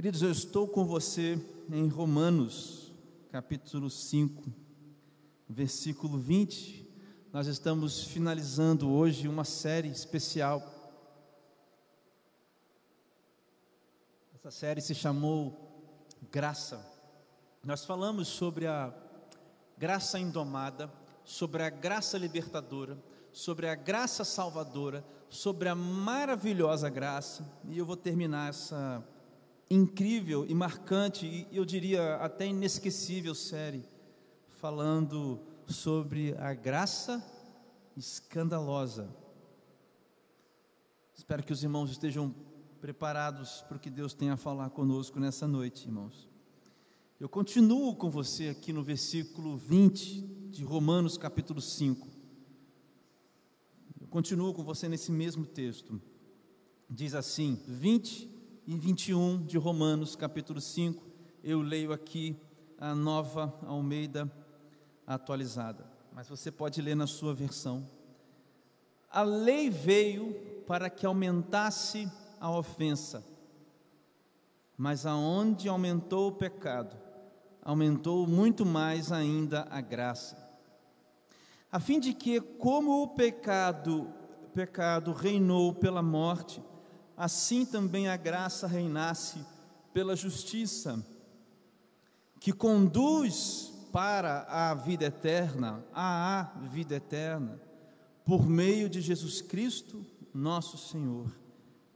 Queridos, eu estou com você em Romanos, capítulo 5, versículo 20. Nós estamos finalizando hoje uma série especial. Essa série se chamou Graça. Nós falamos sobre a graça indomada, sobre a graça libertadora, sobre a graça salvadora, sobre a maravilhosa graça, e eu vou terminar essa incrível e marcante, e eu diria até inesquecível série, falando sobre a graça escandalosa. Espero que os irmãos estejam preparados para o que Deus tem a falar conosco nessa noite, irmãos. Eu continuo com você aqui no versículo 20 de Romanos, capítulo 5. Eu continuo com você nesse mesmo texto. Diz assim: 20 e 21 de Romanos, capítulo 5. Eu leio aqui a nova Almeida atualizada, mas você pode ler na sua versão. A lei veio para que aumentasse a ofensa, mas aonde aumentou o pecado, aumentou muito mais ainda a graça. A fim de que, como o pecado, pecado reinou pela morte, assim também a graça reinasse pela justiça, que conduz para a vida eterna, a vida eterna, por meio de Jesus Cristo, nosso Senhor.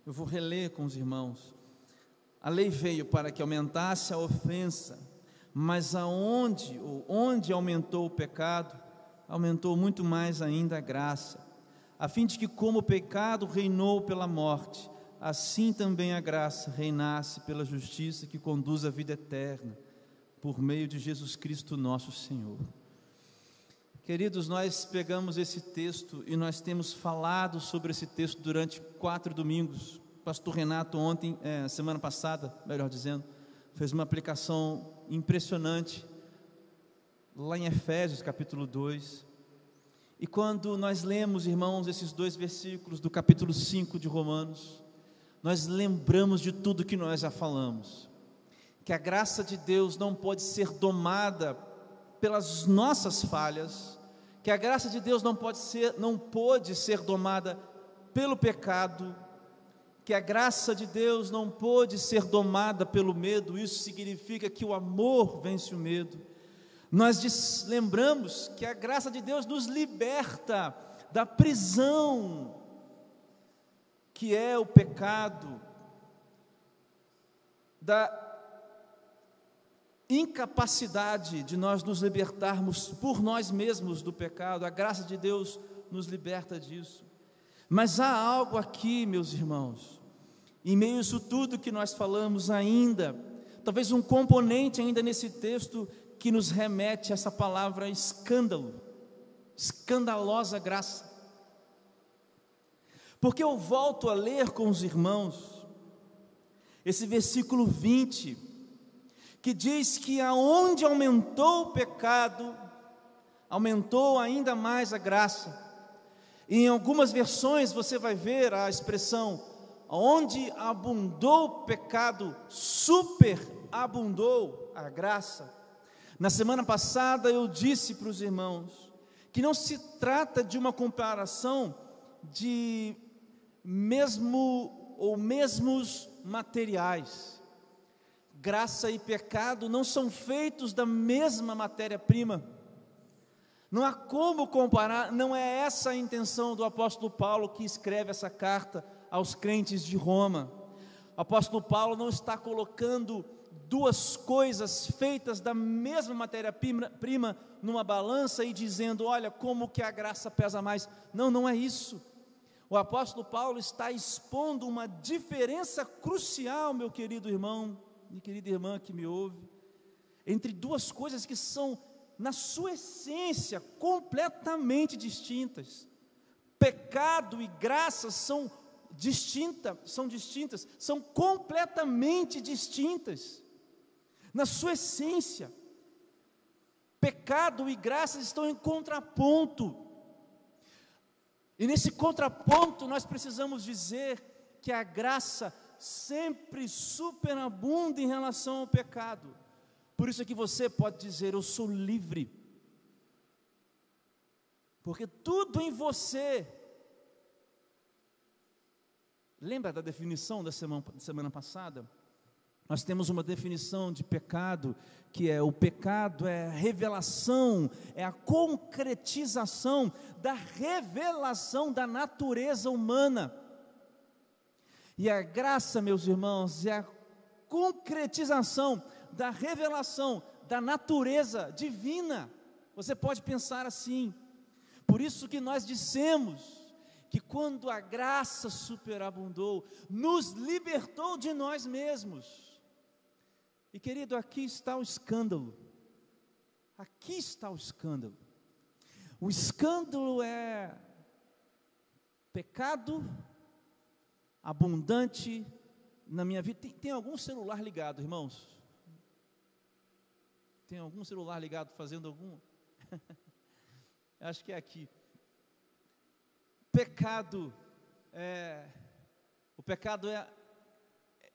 Eu vou reler com os irmãos. A lei veio para que aumentasse a ofensa, mas aonde, ou onde aumentou o pecado, aumentou muito mais ainda a graça, a fim de que como o pecado reinou pela morte, assim também a graça reinasse pela justiça que conduz à vida eterna, por meio de Jesus Cristo nosso Senhor. Queridos, nós pegamos esse texto e nós temos falado sobre esse texto durante quatro domingos. pastor Renato, ontem, é, semana passada, melhor dizendo, fez uma aplicação impressionante lá em Efésios capítulo 2. E quando nós lemos, irmãos, esses dois versículos do capítulo 5 de Romanos, nós lembramos de tudo que nós já falamos. Que a graça de Deus não pode ser domada pelas nossas falhas, que a graça de Deus não pode ser, não pode ser domada pelo pecado, que a graça de Deus não pode ser domada pelo medo, isso significa que o amor vence o medo. Nós lembramos que a graça de Deus nos liberta da prisão que é o pecado, da incapacidade de nós nos libertarmos por nós mesmos do pecado, a graça de Deus nos liberta disso. Mas há algo aqui, meus irmãos, em meio a isso tudo que nós falamos ainda, talvez um componente ainda nesse texto que nos remete a essa palavra escândalo, escandalosa graça. Porque eu volto a ler com os irmãos esse versículo 20, que diz que aonde aumentou o pecado, aumentou ainda mais a graça. E em algumas versões você vai ver a expressão onde abundou o pecado, superabundou a graça. Na semana passada eu disse para os irmãos que não se trata de uma comparação de mesmo ou mesmos materiais. Graça e pecado não são feitos da mesma matéria-prima. Não há como comparar, não é essa a intenção do apóstolo Paulo que escreve essa carta aos crentes de Roma. O apóstolo Paulo não está colocando duas coisas feitas da mesma matéria-prima numa balança e dizendo, olha, como que a graça pesa mais. Não, não é isso. O apóstolo Paulo está expondo uma diferença crucial, meu querido irmão e querida irmã que me ouve, entre duas coisas que são, na sua essência, completamente distintas. Pecado e graça são distintas, são distintas, são completamente distintas. Na sua essência, pecado e graça estão em contraponto. E nesse contraponto, nós precisamos dizer que a graça sempre superabunda em relação ao pecado. Por isso é que você pode dizer: Eu sou livre. Porque tudo em você. Lembra da definição da semana, semana passada? Nós temos uma definição de pecado, que é o pecado é a revelação, é a concretização da revelação da natureza humana. E a graça, meus irmãos, é a concretização da revelação da natureza divina. Você pode pensar assim. Por isso que nós dissemos que quando a graça superabundou, nos libertou de nós mesmos. E querido, aqui está o escândalo. Aqui está o escândalo. O escândalo é pecado abundante na minha vida. Tem, tem algum celular ligado, irmãos? Tem algum celular ligado fazendo algum? Acho que é aqui. Pecado é o pecado é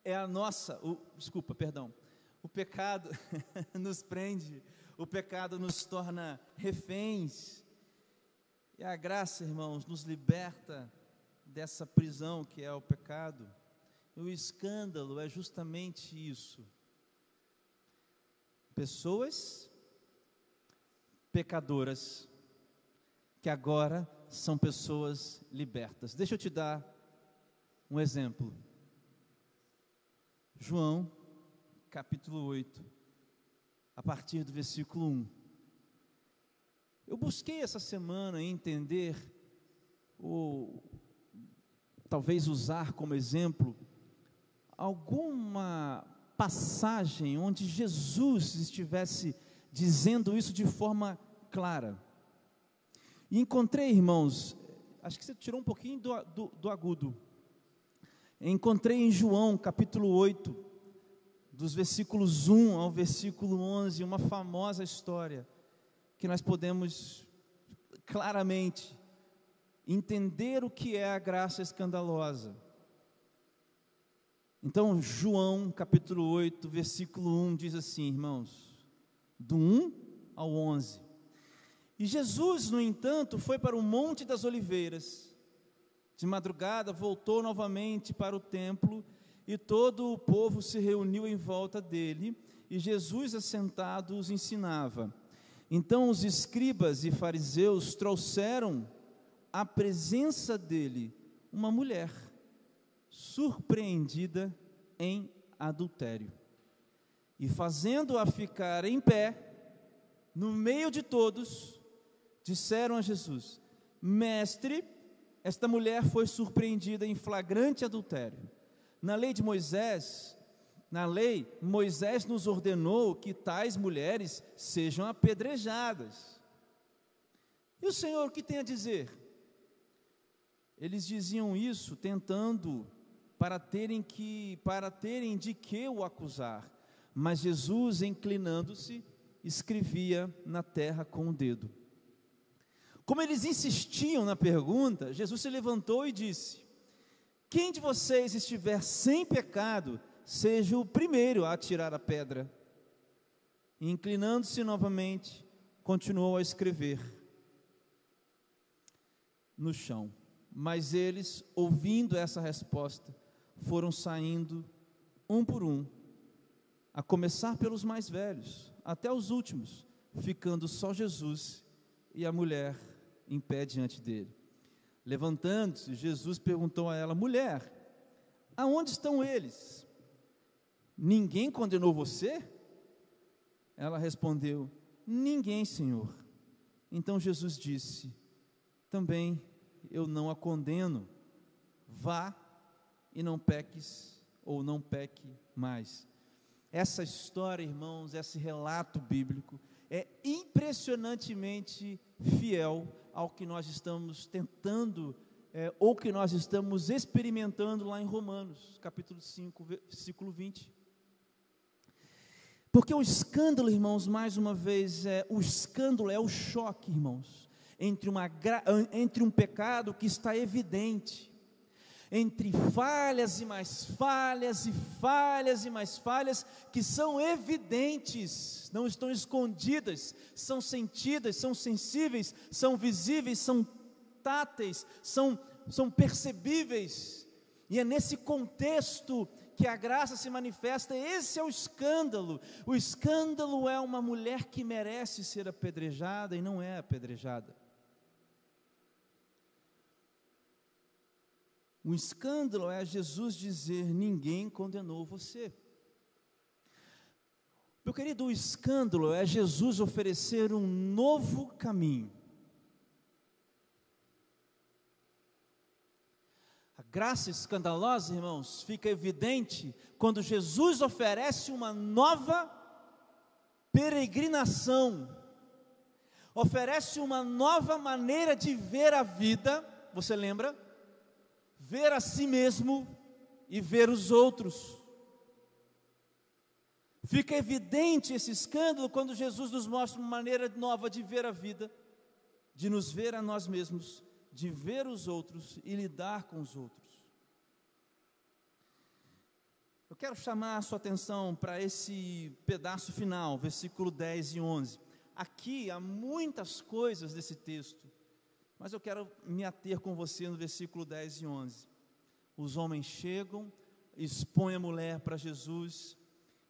é a nossa, o, desculpa, perdão. O pecado nos prende, o pecado nos torna reféns. E a graça, irmãos, nos liberta dessa prisão que é o pecado. O escândalo é justamente isso. Pessoas pecadoras que agora são pessoas libertas. Deixa eu te dar um exemplo. João, capítulo 8, a partir do versículo 1. Eu busquei essa semana entender o, talvez usar como exemplo alguma passagem onde Jesus estivesse dizendo isso de forma clara. E encontrei, irmãos, acho que você tirou um pouquinho do, do, do agudo. Encontrei em João capítulo 8, dos versículos 1 ao versículo 11, uma famosa história que nós podemos claramente entender o que é a graça escandalosa. Então, João capítulo 8, versículo 1 diz assim, irmãos, do 1 ao 11. E Jesus, no entanto, foi para o Monte das Oliveiras. De madrugada voltou novamente para o templo e todo o povo se reuniu em volta dele, e Jesus, assentado, os ensinava. Então os escribas e fariseus trouxeram a presença dele uma mulher surpreendida em adultério. E fazendo-a ficar em pé, no meio de todos, disseram a Jesus: Mestre, esta mulher foi surpreendida em flagrante adultério. Na lei de Moisés, na lei, Moisés nos ordenou que tais mulheres sejam apedrejadas. E o Senhor o que tem a dizer? Eles diziam isso tentando para terem que para terem de que o acusar. Mas Jesus, inclinando-se, escrevia na terra com o dedo. Como eles insistiam na pergunta, Jesus se levantou e disse: Quem de vocês estiver sem pecado, seja o primeiro a atirar a pedra. E inclinando-se novamente, continuou a escrever no chão. Mas eles, ouvindo essa resposta, foram saindo um por um, a começar pelos mais velhos, até os últimos, ficando só Jesus e a mulher em pé diante dele. Levantando-se, Jesus perguntou a ela: Mulher, aonde estão eles? Ninguém condenou você? Ela respondeu: Ninguém, Senhor. Então Jesus disse: Também eu não a condeno. Vá e não peques, ou não peque mais. Essa história, irmãos, esse relato bíblico é impressionantemente fiel ao que nós estamos tentando, é, ou que nós estamos experimentando lá em Romanos, capítulo 5, versículo 20. Porque o escândalo, irmãos, mais uma vez, é, o escândalo é o choque, irmãos, entre, uma, entre um pecado que está evidente entre falhas e mais falhas, e falhas e mais falhas, que são evidentes, não estão escondidas, são sentidas, são sensíveis, são visíveis, são táteis, são, são percebíveis, e é nesse contexto que a graça se manifesta, esse é o escândalo. O escândalo é uma mulher que merece ser apedrejada e não é apedrejada. O escândalo é Jesus dizer: ninguém condenou você. Meu querido, o escândalo é Jesus oferecer um novo caminho. A graça escandalosa, irmãos, fica evidente quando Jesus oferece uma nova peregrinação, oferece uma nova maneira de ver a vida. Você lembra? Ver a si mesmo e ver os outros. Fica evidente esse escândalo quando Jesus nos mostra uma maneira nova de ver a vida, de nos ver a nós mesmos, de ver os outros e lidar com os outros. Eu quero chamar a sua atenção para esse pedaço final, versículo 10 e 11. Aqui há muitas coisas desse texto mas eu quero me ater com você no versículo 10 e 11. Os homens chegam, expõem a mulher para Jesus,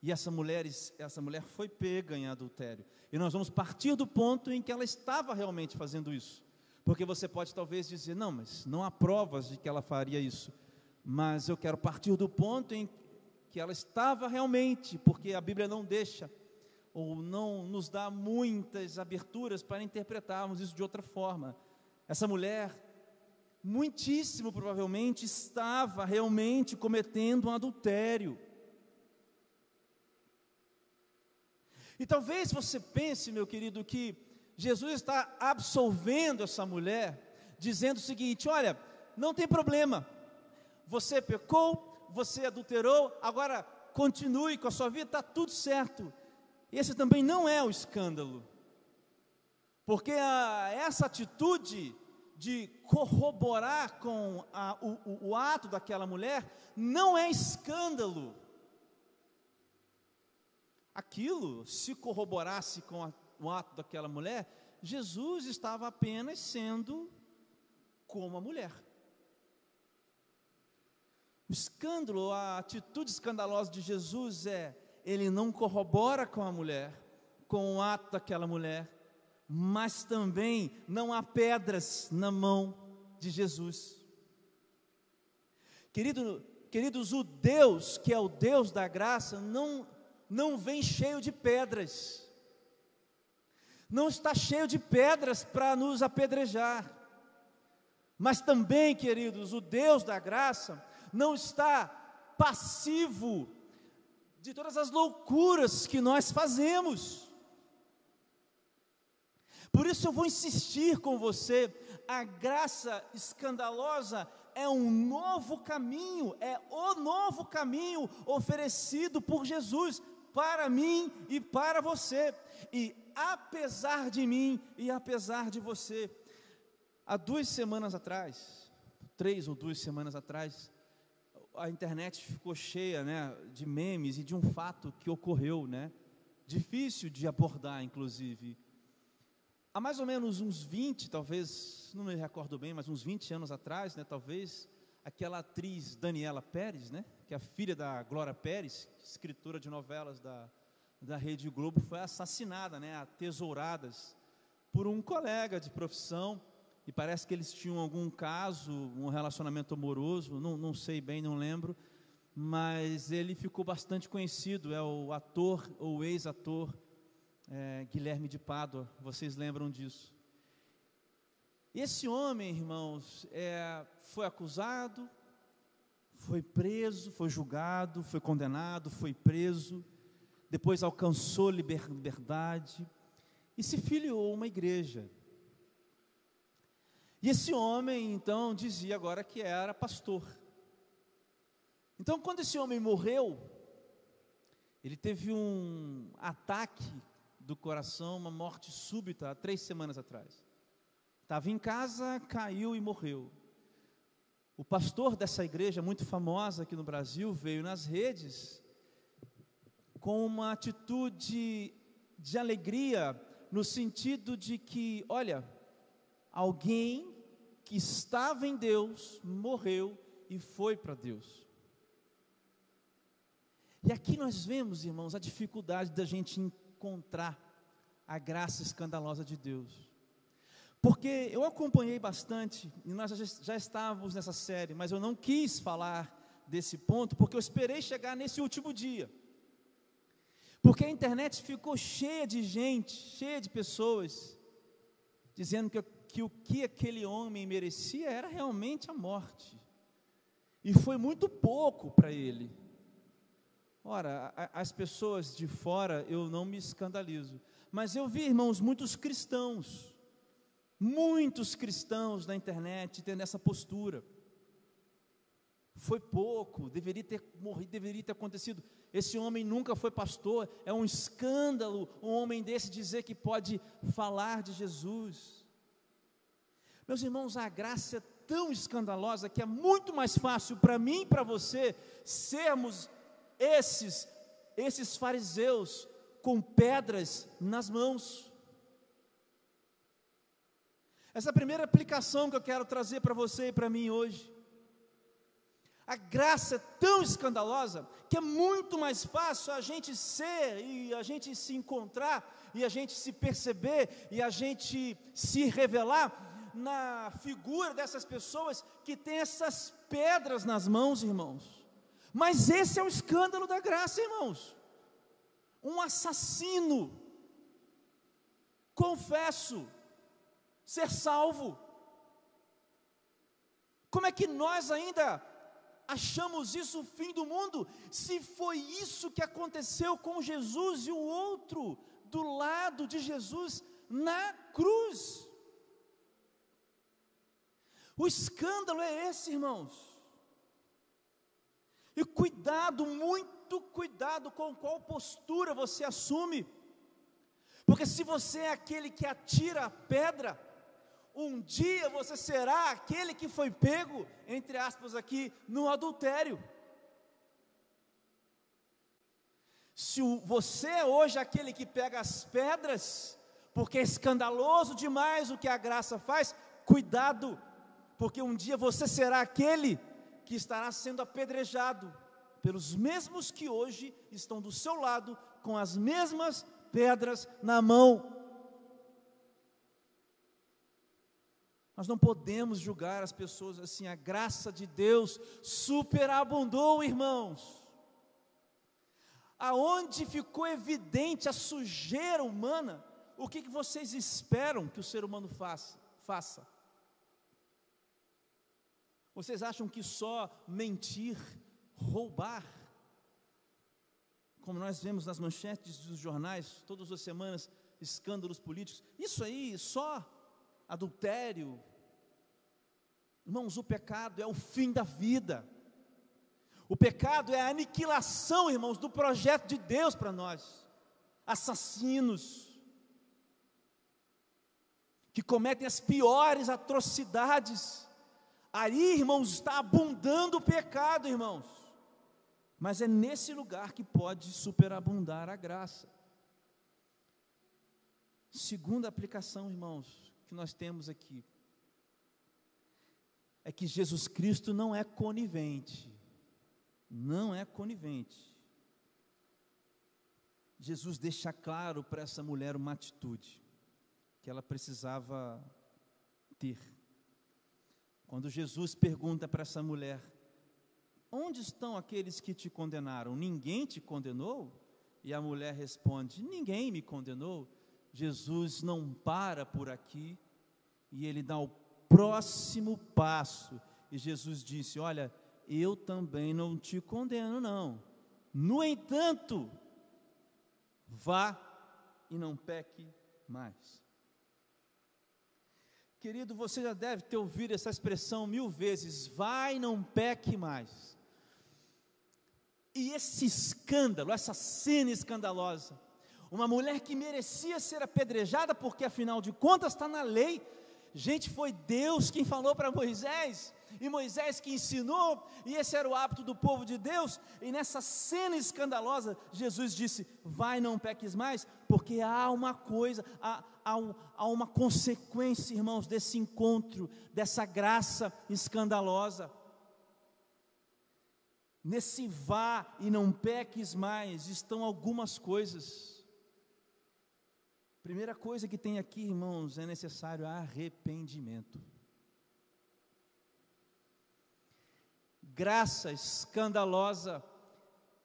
e essa mulher, essa mulher foi pega em adultério. E nós vamos partir do ponto em que ela estava realmente fazendo isso. Porque você pode talvez dizer, não, mas não há provas de que ela faria isso. Mas eu quero partir do ponto em que ela estava realmente, porque a Bíblia não deixa ou não nos dá muitas aberturas para interpretarmos isso de outra forma. Essa mulher, muitíssimo provavelmente, estava realmente cometendo um adultério. E talvez você pense, meu querido, que Jesus está absolvendo essa mulher, dizendo o seguinte: olha, não tem problema, você pecou, você adulterou, agora continue com a sua vida, está tudo certo. Esse também não é o escândalo. Porque a, essa atitude de corroborar com a, o, o, ato daquela mulher não é escândalo. Aquilo, se corroborasse com a, o ato daquela mulher, Jesus estava apenas sendo como a mulher. O escândalo, a atitude escandalosa de Jesus é: ele não corrobora com a mulher, com o ato daquela mulher, mas também não há pedras na mão de Jesus. Querido, queridos, o Deus que é o Deus da graça não não vem cheio de pedras. Não está cheio de pedras para nos apedrejar. Mas também, queridos, o Deus da graça não está passivo de todas as loucuras que nós fazemos. Por isso eu vou insistir com você, a graça escandalosa é um novo caminho, é o novo caminho oferecido por Jesus para mim e para você. E apesar de mim e apesar de você, há duas semanas atrás, três ou duas semanas atrás, a internet ficou cheia, né, de memes e de um fato que ocorreu, né, difícil de abordar, inclusive há mais ou menos uns 20, talvez, não me recordo bem, mas uns 20 anos atrás, né, talvez, aquela atriz Daniela Pérez, né, que é a filha da Glória Pérez, escritora de novelas da, da Rede Globo, foi assassinada, né, a tesouradas, por um colega de profissão, e parece que eles tinham algum caso, um relacionamento amoroso, não, não sei bem, não lembro, mas ele ficou bastante conhecido, é o ator ou ex-ator é, Guilherme de Pádua, vocês lembram disso. Esse homem, irmãos, é, foi acusado, foi preso, foi julgado, foi condenado, foi preso, depois alcançou liberdade e se filiou a uma igreja. E esse homem, então, dizia agora que era pastor. Então, quando esse homem morreu, ele teve um ataque do coração, uma morte súbita, há três semanas atrás. Estava em casa, caiu e morreu. O pastor dessa igreja muito famosa aqui no Brasil veio nas redes com uma atitude de alegria, no sentido de que, olha, alguém que estava em Deus morreu e foi para Deus. E aqui nós vemos, irmãos, a dificuldade da gente encontrar a graça escandalosa de Deus. Porque eu acompanhei bastante, e nós já, estávamos nessa série, mas eu não quis falar desse ponto, porque eu esperei chegar nesse último dia. Porque a internet ficou cheia de gente, cheia de pessoas, dizendo que, que o que aquele homem merecia era realmente a morte. E foi muito pouco para ele. Ora, as pessoas de fora eu não me escandalizo, mas eu vi, irmãos, muitos cristãos, muitos cristãos na internet tendo essa postura. Foi pouco, deveria ter morrido, deveria ter acontecido. Esse homem nunca foi pastor, é um escândalo um homem desse dizer que pode falar de Jesus. Meus irmãos, a graça é tão escandalosa que é muito mais fácil para mim e para você sermos esses esses fariseus com pedras nas mãos. Essa é a primeira aplicação que eu quero trazer para você e para mim hoje. A graça é tão escandalosa que é muito mais fácil a gente ser e a gente se encontrar e a gente se perceber e a gente se revelar na figura dessas pessoas que têm essas pedras nas mãos, irmãos. Mas esse é o escândalo da graça, irmãos. Um assassino, confesso, ser salvo. Como é que nós ainda achamos isso o fim do mundo, se foi isso que aconteceu com Jesus e o outro do lado de Jesus na cruz. O escândalo é esse, irmãos. E cuidado, muito cuidado com qual postura você assume. Porque se você é aquele que atira a pedra, um dia você será aquele que foi pego, entre aspas, aqui, no adultério. Se você é hoje aquele que pega as pedras, porque é escandaloso demais o que a graça faz, cuidado, porque um dia você será aquele que estará sendo apedrejado pelos mesmos que hoje estão do seu lado com as mesmas pedras na mão. Nós não podemos julgar as pessoas assim, a graça de Deus superabundou, irmãos. Aonde ficou evidente a sujeira humana, o que, que vocês esperam que o ser humano faça? faça? Vocês acham que só mentir, roubar, como nós vemos nas manchetes dos jornais, todas as semanas, escândalos políticos, isso aí, só adultério, Irmãos, o pecado é o fim da vida. O pecado é a aniquilação, irmãos, do projeto de Deus para nós. Assassinos, que cometem as piores atrocidades. Aí, irmãos, está abundando o pecado, irmãos. Mas é nesse lugar que pode superabundar a graça. Segunda aplicação, irmãos, que nós temos aqui é que Jesus Cristo não é conivente. Não é conivente. Jesus deixa claro para essa mulher uma atitude que ela precisava ter. Quando Jesus pergunta para essa mulher: Onde estão aqueles que te condenaram? Ninguém te condenou? E a mulher responde: Ninguém me condenou. Jesus não para por aqui e ele dá o próximo passo. E Jesus disse: Olha, eu também não te condeno, não. No entanto, vá e não peque mais. Querido, você já deve ter ouvido essa expressão mil vezes: vai não peque mais. E esse escândalo, essa cena escandalosa, uma mulher que merecia ser apedrejada, porque afinal de contas está na lei, Gente, foi Deus quem falou para Moisés e Moisés que ensinou, e esse era o hábito do povo de Deus, e nessa cena escandalosa, Jesus disse: Vai, não peques mais, porque há uma coisa, há, há, há uma consequência, irmãos, desse encontro, dessa graça escandalosa. Nesse vá e não peques mais, estão algumas coisas. Primeira coisa que tem aqui, irmãos, é necessário arrependimento. Graça escandalosa,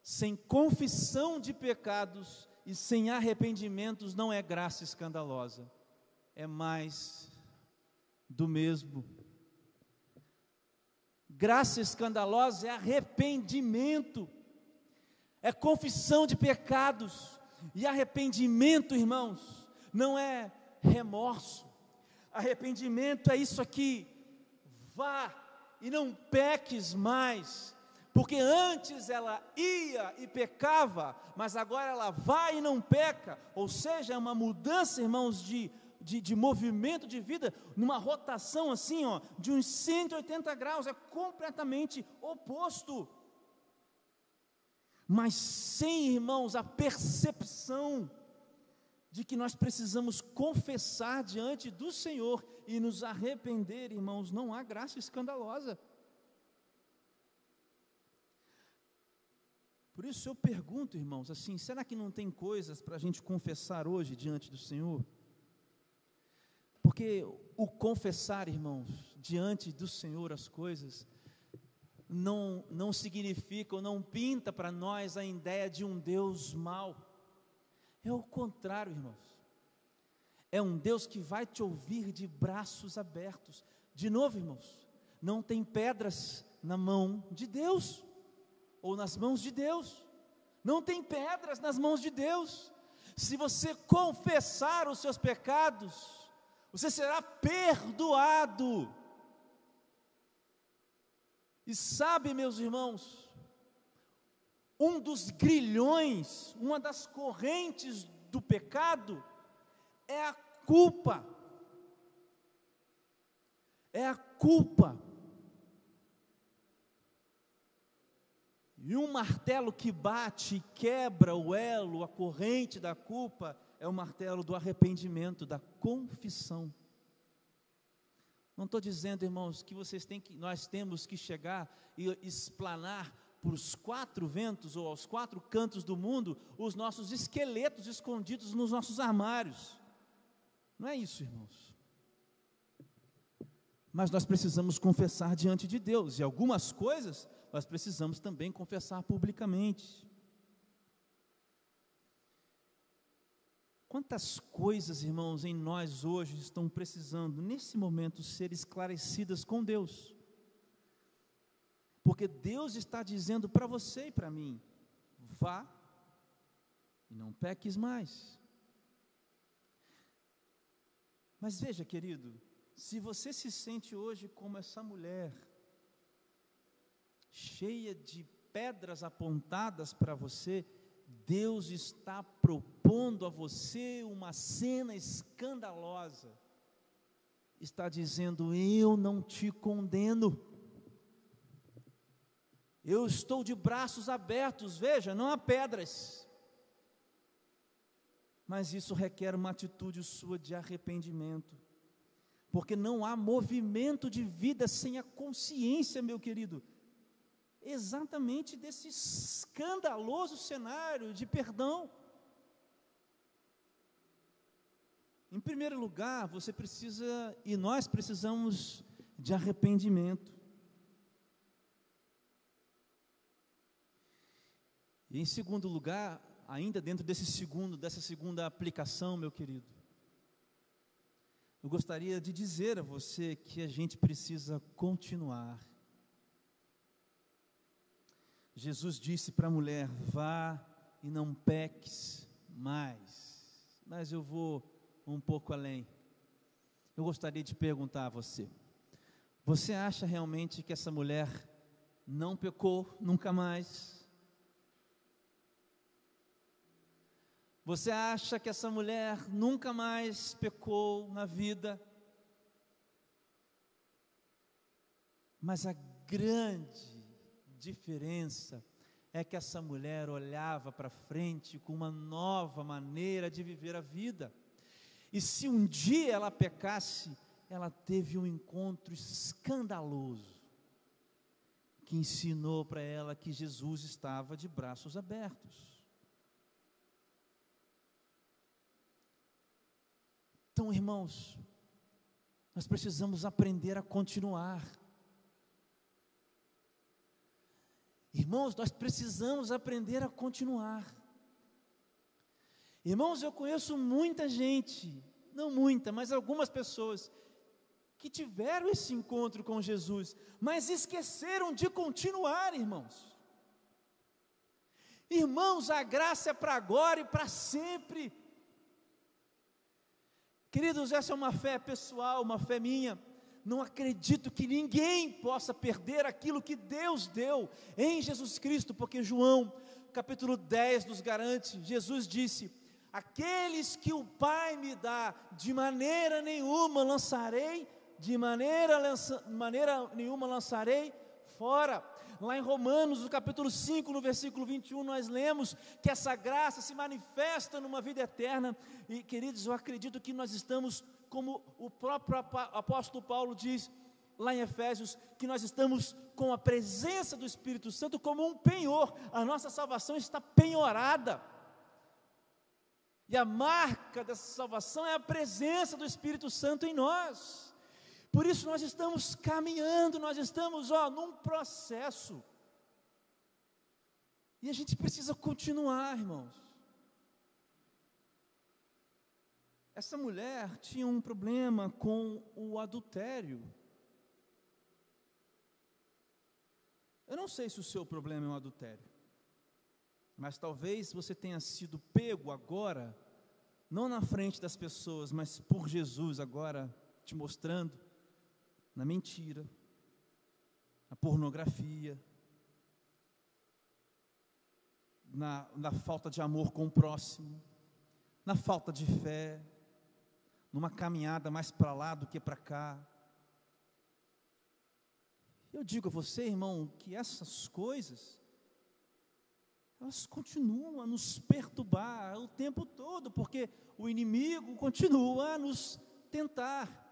sem confissão de pecados e sem arrependimentos, não é graça escandalosa, é mais do mesmo. Graça escandalosa é arrependimento, é confissão de pecados, e arrependimento, irmãos, não é remorso. Arrependimento é isso aqui. Vá e não peques mais. Porque antes ela ia e pecava, mas agora ela vai e não peca. Ou seja, é uma mudança, irmãos, de, de, de, movimento de vida, numa rotação assim, ó, de uns 180 graus, é completamente oposto. Mas sem, irmãos, a percepção de que nós precisamos confessar diante do Senhor e nos arrepender, irmãos, não há graça escandalosa. Por isso eu pergunto, irmãos, assim, será que não tem coisas para a gente confessar hoje diante do Senhor? Porque o confessar, irmãos, diante do Senhor as coisas, não, não significa ou não pinta para nós a ideia de um Deus mau. É o contrário, irmãos. É um Deus que vai te ouvir de braços abertos. De novo, irmãos, não tem pedras na mão de Deus, ou nas mãos de Deus. Não tem pedras nas mãos de Deus. Se você confessar os seus pecados, você será perdoado. E sabe, meus irmãos, um dos grilhões, uma das correntes do pecado é a culpa. É a culpa. E um martelo que bate e quebra o elo, a corrente da culpa, é o martelo do arrependimento, da confissão. Não estou dizendo, irmãos, que vocês têm que, nós temos que chegar e explanar para os quatro ventos ou aos quatro cantos do mundo os nossos esqueletos escondidos nos nossos armários. Não é isso, irmãos. Mas nós precisamos confessar diante de Deus, e algumas coisas nós precisamos também confessar publicamente. Quantas coisas, irmãos, em nós hoje estão precisando, nesse momento, ser esclarecidas com Deus? Porque Deus está dizendo para você e para mim: vá e não peques mais. Mas veja, querido, se você se sente hoje como essa mulher, cheia de pedras apontadas para você, Deus está propondo a você uma cena escandalosa. Está dizendo: Eu não te condeno. Eu estou de braços abertos, veja, não há pedras. Mas isso requer uma atitude sua de arrependimento. Porque não há movimento de vida sem a consciência, meu querido, exatamente desse escandaloso cenário de perdão. Em primeiro lugar, você precisa, e nós precisamos de arrependimento. E em segundo lugar, ainda dentro desse segundo, dessa segunda aplicação, meu querido, eu gostaria de dizer a você que a gente precisa continuar. Jesus disse para a mulher: vá e não peques mais. Mas eu vou um pouco além. Eu gostaria de perguntar a você: você acha realmente que essa mulher não pecou nunca mais? Você acha que essa mulher nunca mais pecou na vida? Mas a grande diferença é que essa mulher olhava para frente com uma nova maneira de viver a vida. E se um dia ela pecasse, ela teve um encontro escandaloso que ensinou para ela que Jesus estava de braços abertos. Então, irmãos, nós precisamos aprender a continuar. Irmãos, nós precisamos aprender a continuar. Irmãos, eu conheço muita gente, não muita, mas algumas pessoas que tiveram esse encontro com Jesus, mas esqueceram de continuar, irmãos. Irmãos, a graça é para agora e para sempre. Queridos, essa é uma fé pessoal, uma fé minha. Não acredito que ninguém possa perder aquilo que Deus deu em Jesus Cristo, porque João, capítulo 10, nos garante: Jesus disse: Aqueles que o Pai me dá, de maneira nenhuma lançarei de maneira, maneira nenhuma lançarei fora. Lá em Romanos, no capítulo 5, no versículo 21, nós lemos que essa graça se manifesta numa vida eterna. E, queridos, eu acredito que nós estamos, como o próprio apóstolo Paulo diz, lá em Efésios, que nós estamos com a presença do Espírito Santo como um penhor, a nossa salvação está penhorada. E a marca dessa salvação é a presença do Espírito Santo em nós. Por isso nós estamos caminhando, nós estamos, ó, num processo. E a gente precisa continuar, irmãos. Essa mulher tinha um problema com o adultério. Eu não sei se o seu problema é um adultério, mas talvez você tenha sido pego agora, não na frente das pessoas, mas por Jesus agora te mostrando na mentira, na pornografia, na, na falta de amor com o próximo, na falta de fé, numa caminhada mais para lá do que para cá. Eu digo a você, irmão, que essas coisas, elas continuam a nos perturbar o tempo todo, porque o inimigo continua a nos tentar.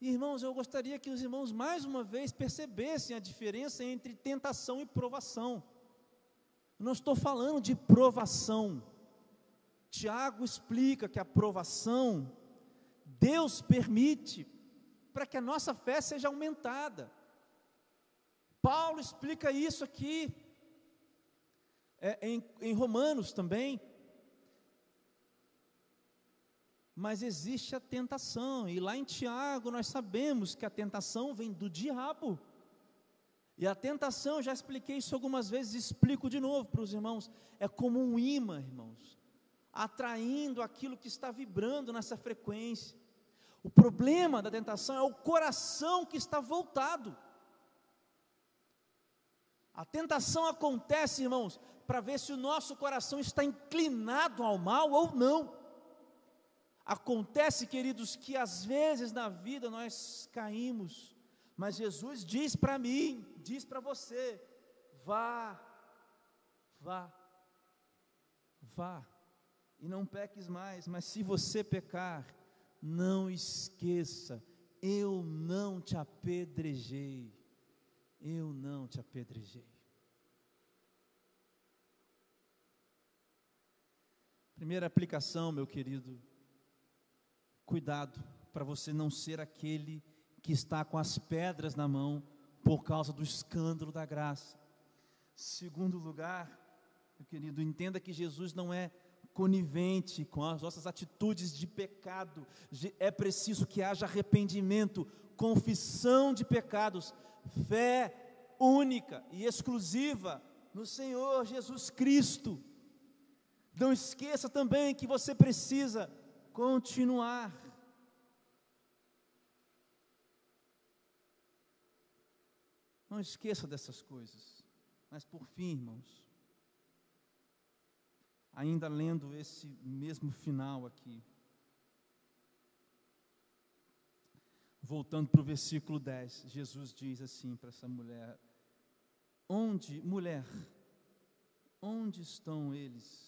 Irmãos, eu gostaria que os irmãos mais uma vez percebessem a diferença entre tentação e provação. não estou falando de provação. Tiago explica que a provação Deus permite para que a nossa fé seja aumentada. Paulo explica isso aqui é, em, em Romanos também. Mas existe a tentação, e lá em Tiago nós sabemos que a tentação vem do diabo. E a tentação, já expliquei isso algumas vezes, explico de novo para os irmãos, é como um imã, irmãos, atraindo aquilo que está vibrando nessa frequência. O problema da tentação é o coração que está voltado. A tentação acontece, irmãos, para ver se o nosso coração está inclinado ao mal ou não. Acontece, queridos, que às vezes na vida nós caímos, mas Jesus diz para mim, diz para você: vá, vá, vá, e não peques mais, mas se você pecar, não esqueça, eu não te apedrejei, eu não te apedrejei. Primeira aplicação, meu querido, Cuidado para você não ser aquele que está com as pedras na mão por causa do escândalo da graça. Segundo lugar, meu querido, entenda que Jesus não é conivente com as nossas atitudes de pecado. É preciso que haja arrependimento, confissão de pecados, fé única e exclusiva no Senhor Jesus Cristo. Não esqueça também que você precisa continuar. Não esqueça dessas coisas. Mas por fim, irmãos, ainda lendo esse mesmo final aqui, voltando para o versículo 10, Jesus diz assim para essa mulher: Onde, mulher, onde estão eles?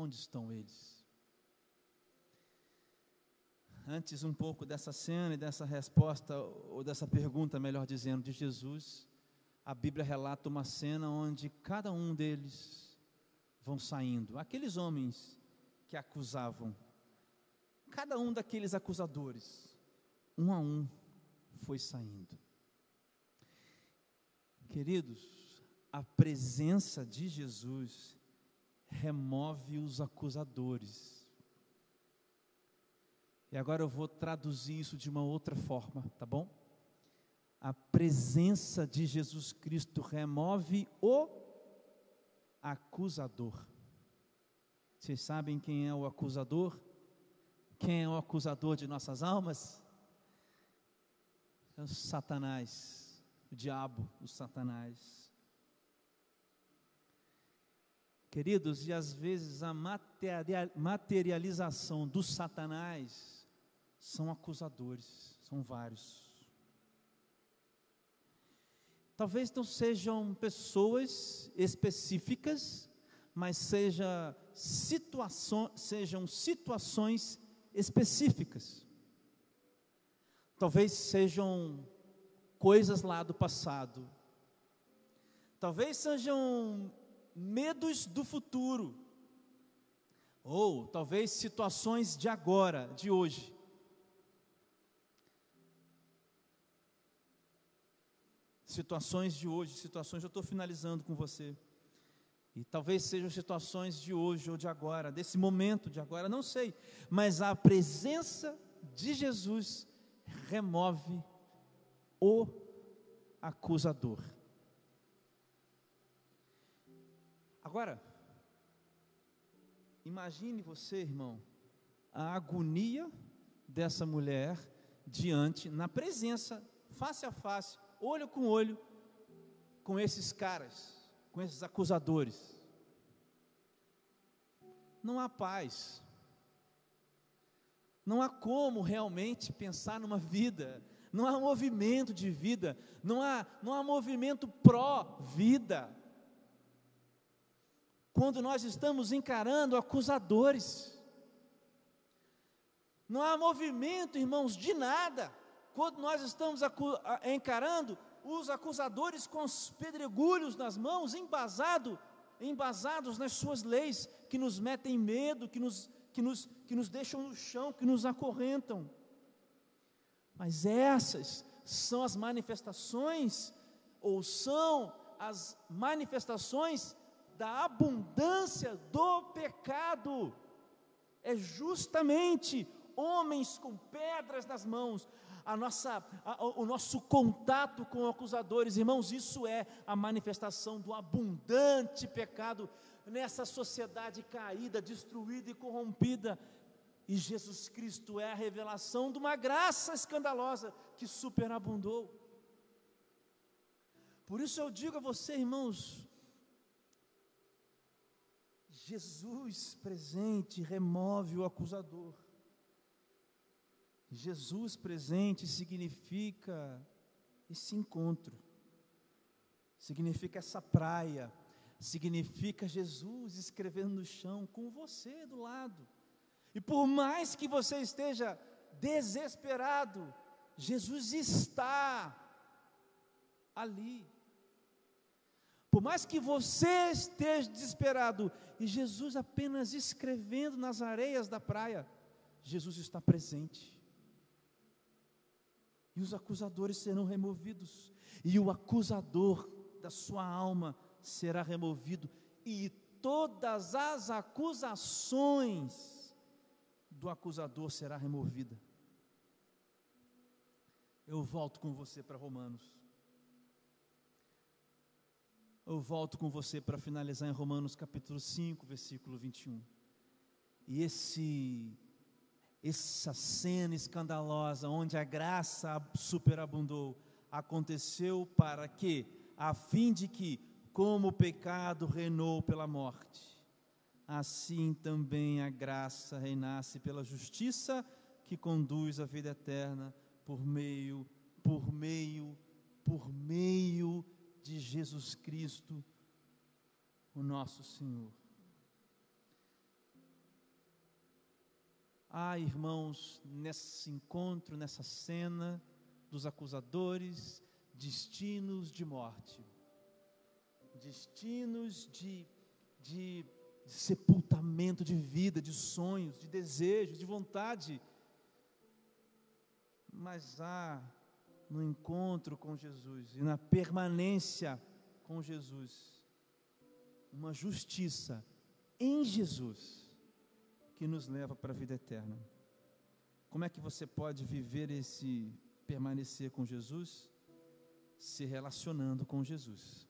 Onde estão eles? Antes um pouco dessa cena e dessa resposta, ou dessa pergunta, melhor dizendo, de Jesus, a Bíblia relata uma cena onde cada um deles vão saindo. Aqueles homens que acusavam, cada um daqueles acusadores, um a um, foi saindo. Queridos, a presença de Jesus remove os acusadores. E agora eu vou traduzir isso de uma outra forma, tá bom? A presença de Jesus Cristo remove o acusador. Vocês sabem quem é o acusador? Quem é o acusador de nossas almas? É o Satanás, o diabo, o Satanás. Queridos, e às vezes a materialização do Satanás são acusadores, são vários. Talvez não sejam pessoas específicas, mas seja situação, sejam situações específicas. Talvez sejam coisas lá do passado. Talvez sejam medos do futuro. Ou talvez situações de agora, de hoje. situações de hoje, situações, eu estou finalizando com você. E talvez sejam situações de hoje ou de agora, desse momento de agora, não sei. Mas a presença de Jesus remove o acusador. Agora, imagine você, irmão, a agonia dessa mulher diante, na presença, face a face, olho com olho com esses caras, com esses acusadores. Não há paz. Não há como realmente pensar numa vida, não há movimento de vida, não há, não há movimento pró-vida. Quando nós estamos encarando acusadores, não há movimento, irmãos, de nada quando nós estamos encarando os acusadores com os pedregulhos nas mãos, embasado, embasados nas suas leis, que nos metem medo, que nos, que, nos, que nos deixam no chão, que nos acorrentam. Mas essas são as manifestações, ou são as manifestações da abundância do pecado. É justamente homens com pedras nas mãos, a nossa, a, o nosso contato com acusadores, irmãos, isso é a manifestação do abundante pecado nessa sociedade caída, destruída e corrompida. E Jesus Cristo é a revelação de uma graça escandalosa que superabundou. Por isso eu digo a você, irmãos, Jesus presente remove o acusador. Jesus presente significa esse encontro, significa essa praia, significa Jesus escrevendo no chão com você do lado. E por mais que você esteja desesperado, Jesus está ali. Por mais que você esteja desesperado e Jesus apenas escrevendo nas areias da praia, Jesus está presente e os acusadores serão removidos, e o acusador da sua alma será removido, e todas as acusações do acusador será removida. Eu volto com você para Romanos. Eu volto com você para finalizar em Romanos capítulo 5, versículo 21. E esse essa cena escandalosa onde a graça superabundou aconteceu para que, a fim de que, como o pecado reinou pela morte, assim também a graça reinasse pela justiça que conduz à vida eterna por meio, por meio, por meio de Jesus Cristo, o nosso Senhor. Ah, irmãos, nesse encontro, nessa cena dos acusadores, destinos de morte, destinos de, de, de sepultamento de vida, de sonhos, de desejos, de vontade. Mas há no encontro com Jesus e na permanência com Jesus uma justiça em Jesus que nos leva para a vida eterna. Como é que você pode viver esse permanecer com Jesus? Se relacionando com Jesus.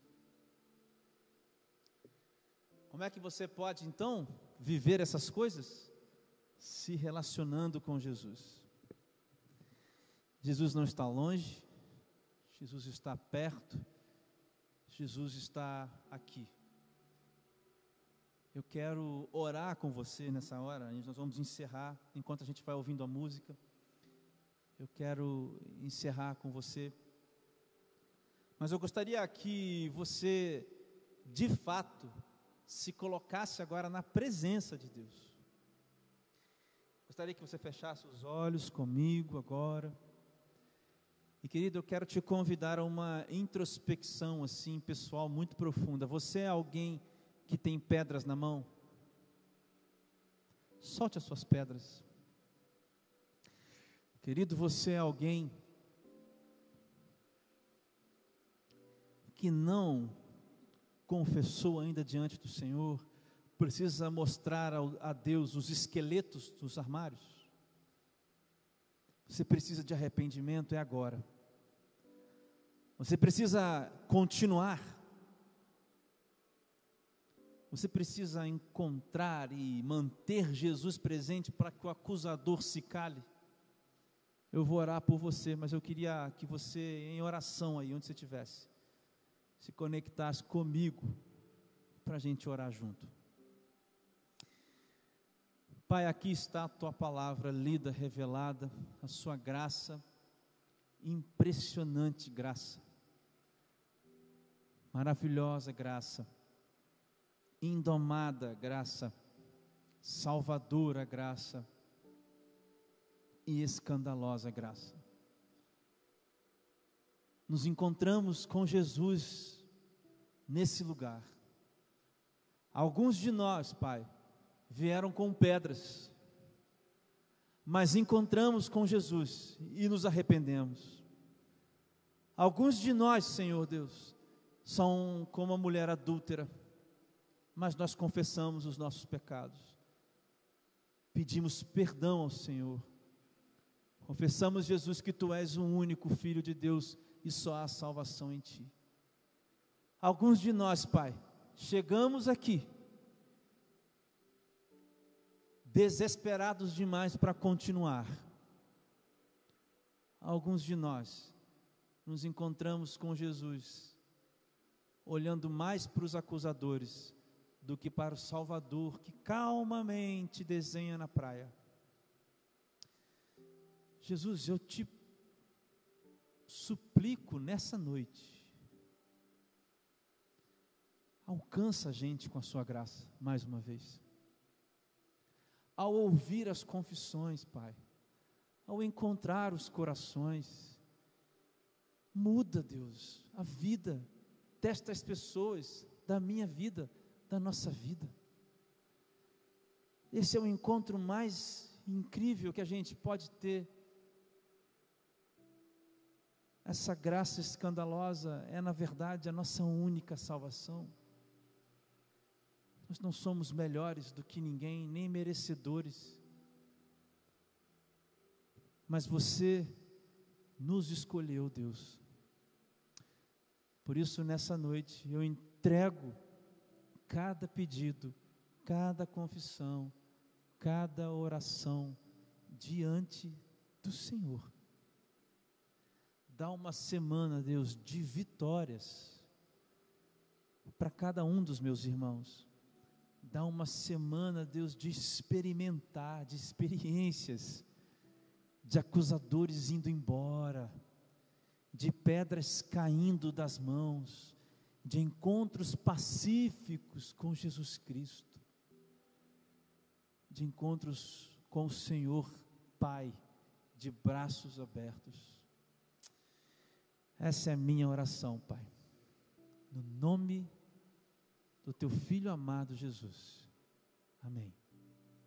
Como é que você pode então viver essas coisas? Se relacionando com Jesus. Jesus não está longe, Jesus está perto, Jesus está aqui. Eu quero orar com você nessa hora, nós vamos encerrar, enquanto a gente vai ouvindo a música. Eu quero encerrar com você. Mas eu gostaria que você, de fato, se colocasse agora na presença de Deus. Gostaria que você fechasse os olhos comigo agora. E querido, eu quero te convidar a uma introspecção assim, pessoal, muito profunda. Você é alguém que tem pedras na mão, solte as suas pedras. Querido, você é alguém que não confessou ainda diante do Senhor, precisa mostrar a Deus os esqueletos dos armários. Você precisa de arrependimento, é agora. Você precisa continuar você precisa encontrar e manter Jesus presente para que o acusador se cale. Eu vou orar por você, mas eu queria que você, em oração aí, onde você estivesse, se conectasse comigo para a gente orar junto. Pai, aqui está a tua palavra lida, revelada, a sua graça, impressionante graça, maravilhosa graça indomada graça, salvadora graça e escandalosa graça. Nos encontramos com Jesus nesse lugar. Alguns de nós, Pai, vieram com pedras, mas encontramos com Jesus e nos arrependemos. Alguns de nós, Senhor Deus, são como a mulher adúltera mas nós confessamos os nossos pecados, pedimos perdão ao Senhor, confessamos, Jesus, que Tu és o único Filho de Deus e só há salvação em Ti. Alguns de nós, Pai, chegamos aqui, desesperados demais para continuar. Alguns de nós nos encontramos com Jesus, olhando mais para os acusadores do que para o Salvador que calmamente desenha na praia. Jesus, eu te suplico nessa noite, alcança a gente com a sua graça, mais uma vez. Ao ouvir as confissões, Pai, ao encontrar os corações, muda, Deus, a vida destas pessoas, da minha vida, da nossa vida. Esse é o encontro mais incrível que a gente pode ter. Essa graça escandalosa é, na verdade, a nossa única salvação. Nós não somos melhores do que ninguém, nem merecedores. Mas você nos escolheu, Deus. Por isso, nessa noite, eu entrego cada pedido, cada confissão, cada oração diante do Senhor. Dá uma semana, Deus, de vitórias para cada um dos meus irmãos. Dá uma semana, Deus, de experimentar, de experiências, de acusadores indo embora, de pedras caindo das mãos, de encontros pacíficos com Jesus Cristo, de encontros com o Senhor Pai, de braços abertos. Essa é a minha oração, Pai, no nome do Teu Filho amado Jesus. Amém.